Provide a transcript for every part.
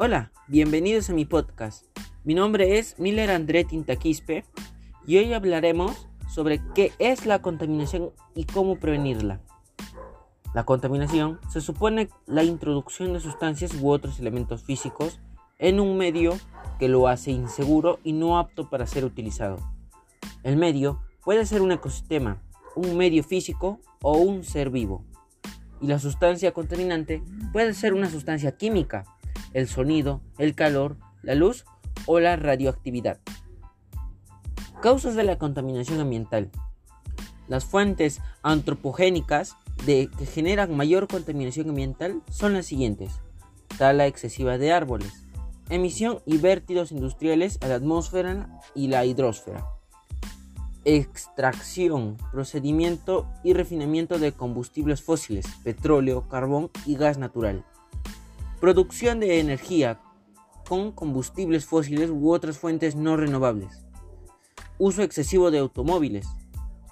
Hola, bienvenidos a mi podcast. Mi nombre es Miller André Tintaquispe y hoy hablaremos sobre qué es la contaminación y cómo prevenirla. La contaminación se supone la introducción de sustancias u otros elementos físicos en un medio que lo hace inseguro y no apto para ser utilizado. El medio puede ser un ecosistema, un medio físico o un ser vivo. Y la sustancia contaminante puede ser una sustancia química, el sonido, el calor, la luz o la radioactividad. Causas de la contaminación ambiental. Las fuentes antropogénicas de, que generan mayor contaminación ambiental son las siguientes. Tala excesiva de árboles, emisión y vértidos industriales a la atmósfera y la hidrosfera, extracción, procedimiento y refinamiento de combustibles fósiles, petróleo, carbón y gas natural. Producción de energía con combustibles fósiles u otras fuentes no renovables. Uso excesivo de automóviles.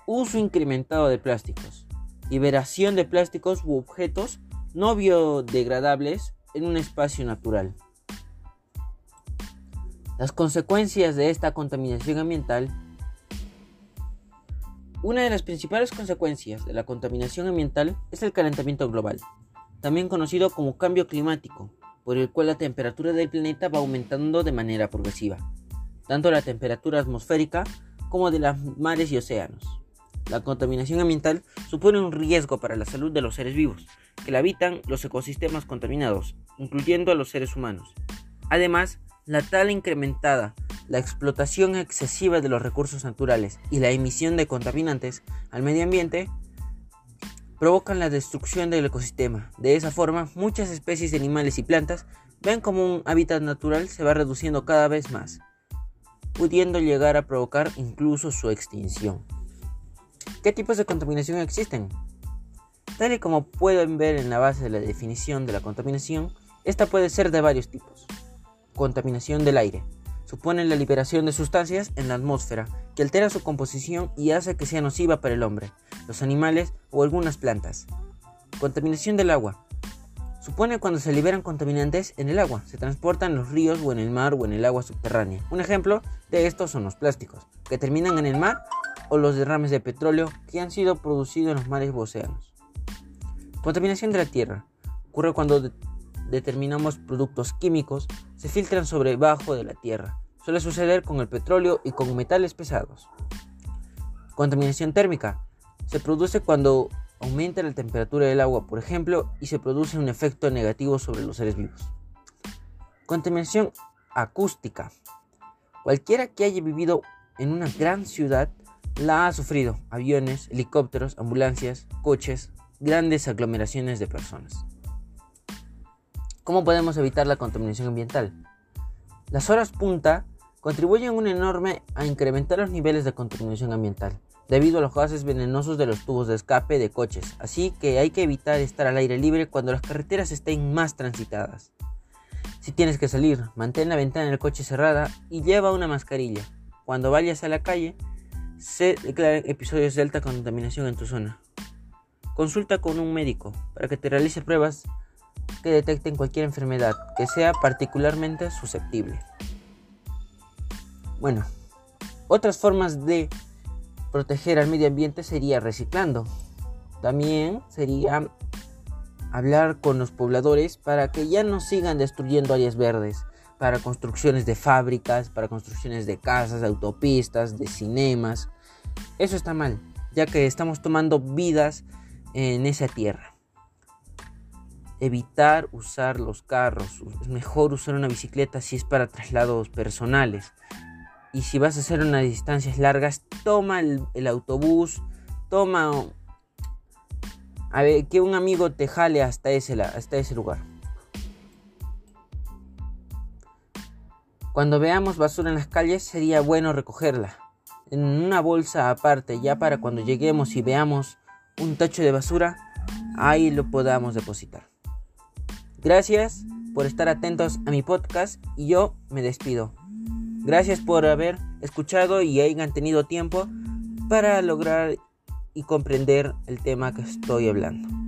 Uso incrementado de plásticos. Liberación de plásticos u objetos no biodegradables en un espacio natural. Las consecuencias de esta contaminación ambiental. Una de las principales consecuencias de la contaminación ambiental es el calentamiento global también conocido como cambio climático, por el cual la temperatura del planeta va aumentando de manera progresiva, tanto la temperatura atmosférica como de los mares y océanos. La contaminación ambiental supone un riesgo para la salud de los seres vivos, que la habitan los ecosistemas contaminados, incluyendo a los seres humanos. Además, la tala incrementada, la explotación excesiva de los recursos naturales y la emisión de contaminantes al medio ambiente provocan la destrucción del ecosistema. De esa forma, muchas especies de animales y plantas ven como un hábitat natural se va reduciendo cada vez más, pudiendo llegar a provocar incluso su extinción. ¿Qué tipos de contaminación existen? Tal y como pueden ver en la base de la definición de la contaminación, esta puede ser de varios tipos. Contaminación del aire supone la liberación de sustancias en la atmósfera que altera su composición y hace que sea nociva para el hombre, los animales o algunas plantas. Contaminación del agua. Supone cuando se liberan contaminantes en el agua, se transportan en los ríos o en el mar o en el agua subterránea. Un ejemplo de esto son los plásticos, que terminan en el mar, o los derrames de petróleo que han sido producidos en los mares o océanos. Contaminación de la tierra. Ocurre cuando determinamos productos químicos se filtran sobre debajo de la tierra. Suele suceder con el petróleo y con metales pesados. Contaminación térmica. Se produce cuando aumenta la temperatura del agua, por ejemplo, y se produce un efecto negativo sobre los seres vivos. Contaminación acústica. Cualquiera que haya vivido en una gran ciudad la ha sufrido. Aviones, helicópteros, ambulancias, coches, grandes aglomeraciones de personas. ¿Cómo podemos evitar la contaminación ambiental? Las horas punta contribuyen un enorme a incrementar los niveles de contaminación ambiental debido a los gases venenosos de los tubos de escape de coches, así que hay que evitar estar al aire libre cuando las carreteras estén más transitadas. Si tienes que salir, mantén la ventana del coche cerrada y lleva una mascarilla. Cuando vayas a la calle, se declaran episodios de alta contaminación en tu zona. Consulta con un médico para que te realice pruebas que detecten cualquier enfermedad que sea particularmente susceptible. Bueno, otras formas de proteger al medio ambiente sería reciclando. También sería hablar con los pobladores para que ya no sigan destruyendo áreas verdes para construcciones de fábricas, para construcciones de casas, de autopistas, de cinemas. Eso está mal, ya que estamos tomando vidas en esa tierra evitar usar los carros. Es mejor usar una bicicleta si es para traslados personales. Y si vas a hacer unas distancias largas, toma el, autobús, toma a ver, que un amigo te jale hasta ese, hasta ese lugar. Cuando veamos basura en las calles sería bueno recogerla en una bolsa aparte ya para cuando lleguemos y veamos un tacho de basura, ahí lo podamos depositar. Gracias por estar atentos a mi podcast y yo me despido. Gracias por haber escuchado y hayan tenido tiempo para lograr y comprender el tema que estoy hablando.